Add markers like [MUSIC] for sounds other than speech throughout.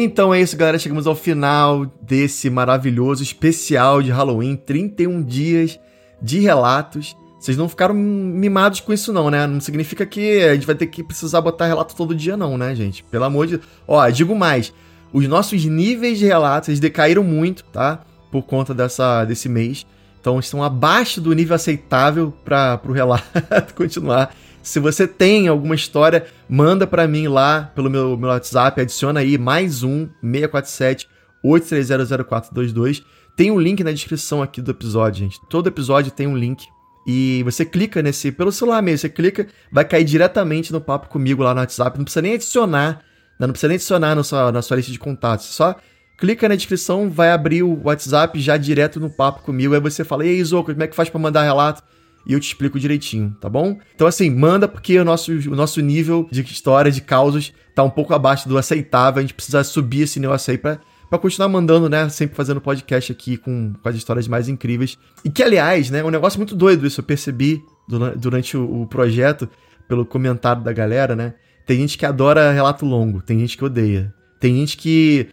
Então é isso, galera. Chegamos ao final desse maravilhoso especial de Halloween 31 dias de relatos. Vocês não ficaram mimados com isso, não, né? Não significa que a gente vai ter que precisar botar relato todo dia, não, né, gente? Pelo amor de. Ó, digo mais. Os nossos níveis de relatos eles decaíram muito, tá? Por conta dessa, desse mês. Então estão abaixo do nível aceitável para o relato [LAUGHS] continuar. Se você tem alguma história, manda para mim lá pelo meu, meu WhatsApp, adiciona aí mais um 647 8300422. Tem um link na descrição aqui do episódio, gente. Todo episódio tem um link e você clica nesse, pelo celular mesmo, você clica, vai cair diretamente no papo comigo lá no WhatsApp. Não precisa nem adicionar, né? não precisa nem adicionar na sua, na sua lista de contatos. Só clica na descrição, vai abrir o WhatsApp já direto no papo comigo. Aí você fala, e aí, Zoco, como é que faz para mandar relato? E eu te explico direitinho, tá bom? Então, assim, manda porque o nosso, o nosso nível de história, de causos, tá um pouco abaixo do aceitável. A gente precisa subir esse negócio aí pra para continuar mandando, né? Sempre fazendo podcast aqui com, com as histórias mais incríveis. E que, aliás, né? É um negócio muito doido isso. Eu percebi durante o, o projeto, pelo comentário da galera, né? Tem gente que adora relato longo, tem gente que odeia. Tem gente que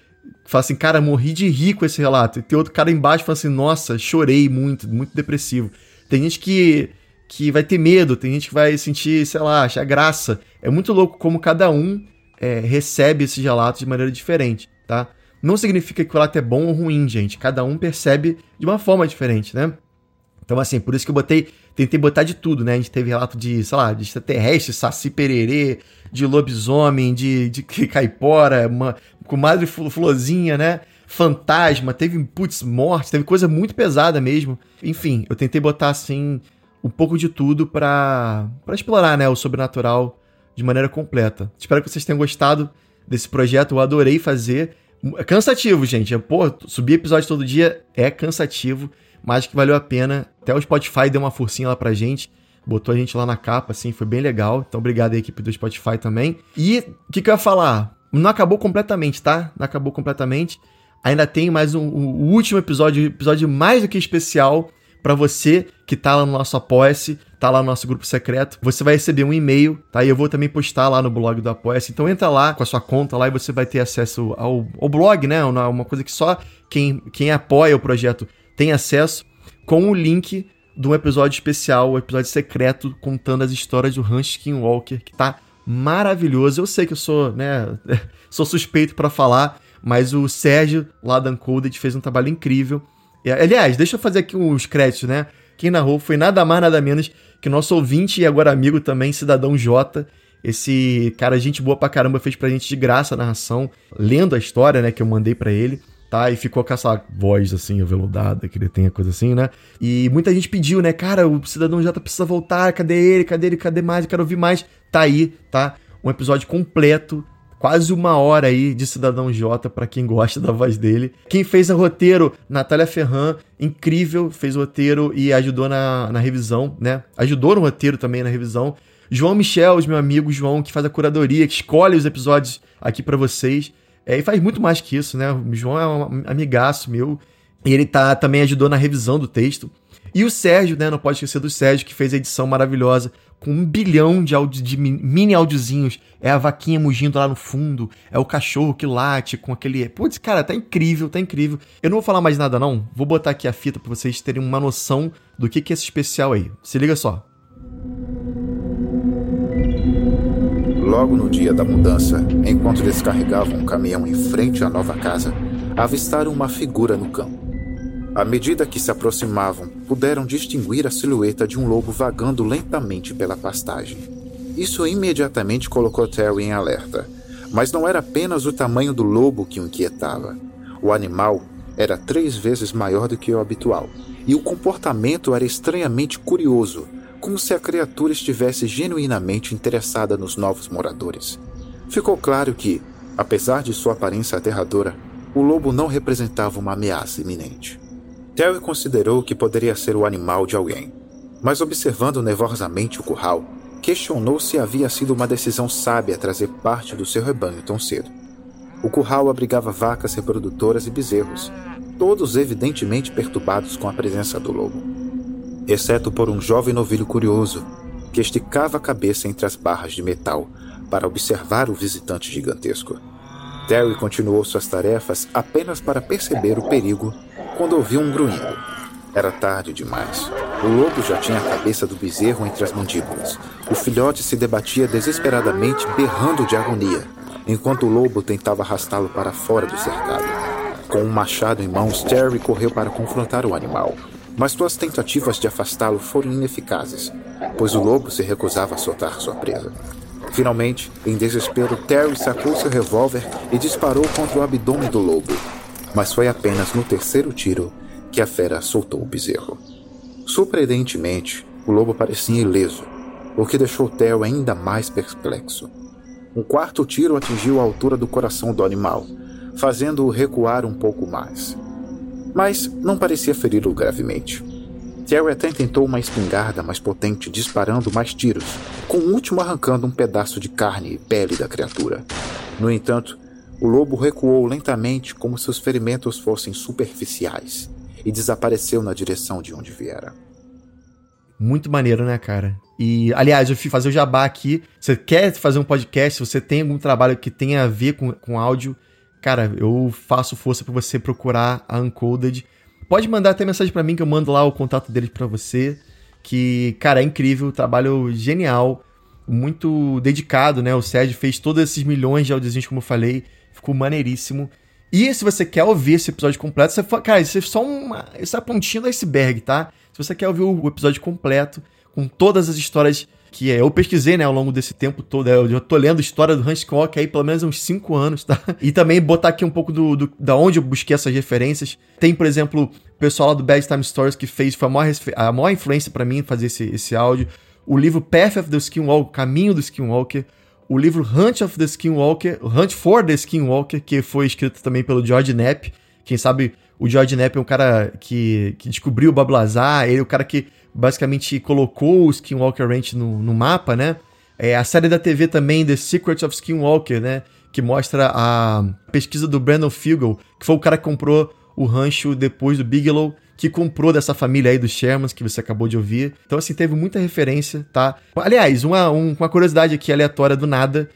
fala assim, cara, morri de rir com esse relato. E tem outro cara embaixo que fala assim, nossa, chorei muito, muito depressivo. Tem gente que, que vai ter medo, tem gente que vai sentir, sei lá, achar graça. É muito louco como cada um é, recebe esses relatos de maneira diferente, tá? Não significa que o relato é bom ou ruim, gente. Cada um percebe de uma forma diferente, né? Então, assim, por isso que eu botei, tentei botar de tudo, né? A gente teve relato de, sei lá, de extraterrestre, saci pererê, de lobisomem, de, de [LAUGHS] caipora, uma, comadre florzinha, né? Fantasma, teve, putz, morte, teve coisa muito pesada mesmo. Enfim, eu tentei botar, assim, um pouco de tudo para explorar, né? O sobrenatural de maneira completa. Espero que vocês tenham gostado desse projeto, eu adorei fazer. É cansativo, gente. Pô, subir episódio todo dia é cansativo, mas que valeu a pena. Até o Spotify deu uma forcinha lá pra gente. Botou a gente lá na capa, assim, foi bem legal. Então, obrigado à equipe do Spotify também. E o que, que eu ia falar? Não acabou completamente, tá? Não acabou completamente. Ainda tem mais um, um último episódio, episódio mais do que especial para você que tá lá no nosso Apoia-se, tá lá no nosso grupo secreto, você vai receber um e-mail, tá? E eu vou também postar lá no blog do Apoia-se. Então entra lá com a sua conta lá e você vai ter acesso ao, ao blog, né? Uma coisa que só quem, quem apoia o projeto tem acesso, com o link de um episódio especial, um episódio secreto, contando as histórias do Hans Skinwalker, que tá maravilhoso. Eu sei que eu sou, né, [LAUGHS] sou suspeito para falar, mas o Sérgio lá da Uncoded fez um trabalho incrível Aliás, deixa eu fazer aqui uns créditos, né? Quem narrou foi nada mais, nada menos que nosso ouvinte e agora amigo também, Cidadão J. Esse cara, gente boa pra caramba, fez pra gente de graça a narração, lendo a história, né, que eu mandei para ele, tá? E ficou com essa voz, assim, aveludada, que ele tem, coisa assim, né? E muita gente pediu, né, cara, o Cidadão J precisa voltar, cadê ele, cadê ele, cadê mais, eu quero ouvir mais. Tá aí, tá? Um episódio completo, quase uma hora aí de Cidadão J para quem gosta da voz dele. Quem fez o roteiro, Natália Ferran, incrível, fez o roteiro e ajudou na, na revisão, né? Ajudou no roteiro também na revisão. João Michel, meu amigo João, que faz a curadoria, que escolhe os episódios aqui para vocês. É, e faz muito mais que isso, né? O João é um amigaço meu. E ele tá, também ajudou na revisão do texto. E o Sérgio, né? Não pode esquecer do Sérgio, que fez a edição maravilhosa com um bilhão de, áudio, de mini áudiozinhos. É a vaquinha mugindo lá no fundo, é o cachorro que late com aquele. Putz, cara, tá incrível, tá incrível. Eu não vou falar mais nada, não. Vou botar aqui a fita pra vocês terem uma noção do que, que é esse especial aí. Se liga só. Logo no dia da mudança, enquanto descarregavam um caminhão em frente à nova casa, avistaram uma figura no campo. À medida que se aproximavam, puderam distinguir a silhueta de um lobo vagando lentamente pela pastagem. Isso imediatamente colocou Terry em alerta. Mas não era apenas o tamanho do lobo que o inquietava. O animal era três vezes maior do que o habitual, e o comportamento era estranhamente curioso, como se a criatura estivesse genuinamente interessada nos novos moradores. Ficou claro que, apesar de sua aparência aterradora, o lobo não representava uma ameaça iminente. Terry considerou que poderia ser o animal de alguém, mas observando nervosamente o curral, questionou se havia sido uma decisão sábia trazer parte do seu rebanho tão cedo. O curral abrigava vacas reprodutoras e bezerros, todos evidentemente perturbados com a presença do lobo, exceto por um jovem novilho curioso que esticava a cabeça entre as barras de metal para observar o visitante gigantesco. Terry continuou suas tarefas apenas para perceber o perigo quando ouviu um grunhido. Era tarde demais. O lobo já tinha a cabeça do bezerro entre as mandíbulas. O filhote se debatia desesperadamente, berrando de agonia, enquanto o lobo tentava arrastá-lo para fora do cercado. Com um machado em mãos, Terry correu para confrontar o animal, mas suas tentativas de afastá-lo foram ineficazes, pois o lobo se recusava a soltar sua presa. Finalmente, em desespero, Terry sacou seu revólver e disparou contra o abdômen do lobo. Mas foi apenas no terceiro tiro que a fera soltou o bezerro. Surpreendentemente, o lobo parecia ileso, o que deixou Terry ainda mais perplexo. Um quarto tiro atingiu a altura do coração do animal, fazendo-o recuar um pouco mais. Mas não parecia feri-lo gravemente. Terry até tentou uma espingarda mais potente, disparando mais tiros, com o último arrancando um pedaço de carne e pele da criatura. No entanto, o lobo recuou lentamente como se os ferimentos fossem superficiais e desapareceu na direção de onde viera. Muito maneiro, né, cara? E, aliás, eu fui fazer o jabá aqui. Você quer fazer um podcast? Você tem algum trabalho que tenha a ver com, com áudio? Cara, eu faço força para você procurar a Uncoded. Pode mandar até mensagem para mim que eu mando lá o contato deles para você. Que, cara, é incrível, trabalho genial, muito dedicado, né? O Sérgio fez todos esses milhões de audiozinhos, como eu falei, ficou maneiríssimo. E se você quer ouvir esse episódio completo, você cara, isso é só uma. Isso é a pontinha do iceberg, tá? Se você quer ouvir o episódio completo, com todas as histórias que é, eu pesquisei, né, ao longo desse tempo todo. Eu já tô lendo a história do Hancock aí pelo menos uns 5 anos, tá? E também botar aqui um pouco do, do, da onde eu busquei essas referências. Tem, por exemplo, o pessoal lá do Bad Time Stories que fez, foi a maior, a maior influência para mim fazer esse, esse áudio. O livro Path of the Skinwalker, Caminho do Skinwalker. O livro Hunt of the Skinwalker, Hunt for the Skinwalker, que foi escrito também pelo George Knapp. Quem sabe o George Knapp é um cara que, que descobriu o Bob Lazar, ele é o cara que basicamente colocou o Skinwalker Ranch no, no mapa, né? É, a série da TV também, The Secret of Skinwalker, né? Que mostra a pesquisa do Brandon Fugel, que foi o cara que comprou o rancho depois do Bigelow, que comprou dessa família aí dos Shermans, que você acabou de ouvir. Então, assim, teve muita referência, tá? Aliás, uma, um, uma curiosidade aqui aleatória do nada.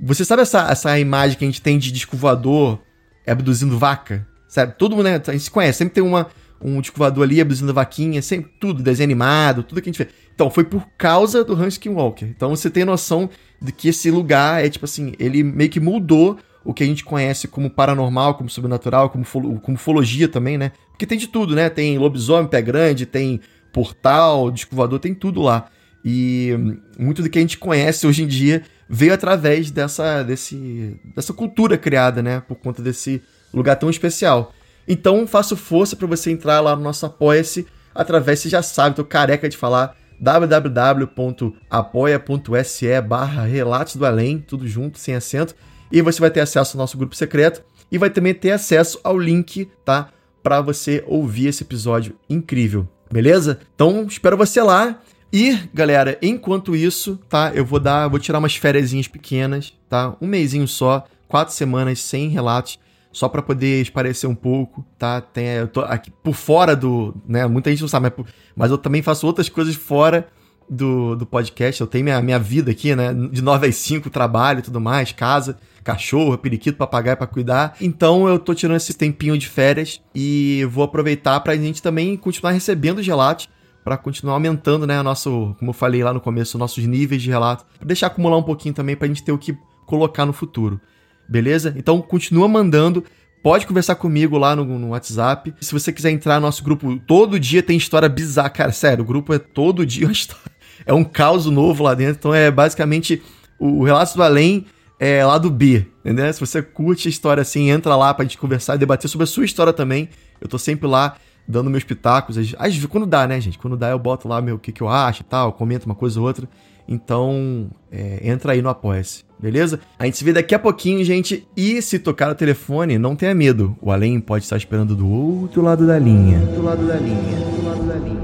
Você sabe essa, essa imagem que a gente tem de disco voador abduzindo vaca? Sabe? Todo mundo, né? A gente se conhece, sempre tem uma, um disco voador ali abduzindo vaquinha, sempre tudo, desenho animado, tudo que a gente vê. Então, foi por causa do Hans Skinwalker. Então, você tem noção de que esse lugar é, tipo assim, ele meio que mudou o que a gente conhece como paranormal, como sobrenatural, como, como ufologia também, né? Porque tem de tudo, né? Tem lobisomem, pé grande, tem portal, disco voador, tem tudo lá. E muito do que a gente conhece hoje em dia veio através dessa, desse, dessa cultura criada, né? Por conta desse lugar tão especial. Então faço força para você entrar lá no nosso Apoia-se através, você já sabe, tô careca de falar, www.apoia.se barra Relatos do Além, tudo junto, sem acento, e você vai ter acesso ao nosso grupo secreto e vai também ter acesso ao link, tá? Para você ouvir esse episódio incrível, beleza? Então espero você lá. E, galera, enquanto isso, tá? Eu vou dar, vou tirar umas férias pequenas, tá? Um mêsinho só, quatro semanas sem relatos só para poder esparecer um pouco, tá? Tem, eu tô aqui por fora do, né? Muita gente não sabe, mas, mas eu também faço outras coisas fora do, do podcast. Eu tenho minha, minha vida aqui, né? De 9 às 5, trabalho e tudo mais, casa, cachorro, periquito, papagaio para cuidar. Então eu tô tirando esse tempinho de férias e vou aproveitar pra gente também continuar recebendo os relatos para continuar aumentando, né, nosso, como eu falei lá no começo, nossos níveis de relato, pra deixar acumular um pouquinho também pra gente ter o que colocar no futuro beleza? Então continua mandando. Pode conversar comigo lá no, no, WhatsApp. Se você quiser entrar no nosso grupo, todo dia tem história bizarra. Cara, sério, o grupo é todo [LAUGHS] dia uma história. É um caos novo lá dentro. Então é basicamente o Relatos do Além é lá do B, entendeu? Se você curte a história assim, entra lá pra gente conversar e debater sobre a sua história também. Eu tô sempre lá dando meus pitacos. Às, vezes, quando dá, né, gente? Quando dá, eu boto lá meu, o que, que eu acho e tal, comento uma coisa ou outra. Então, é, entra aí no Apoia-se, beleza? A gente se vê daqui a pouquinho, gente. E se tocar o telefone, não tenha medo. O além pode estar esperando do outro lado da linha. Do outro lado da linha. Do lado da linha.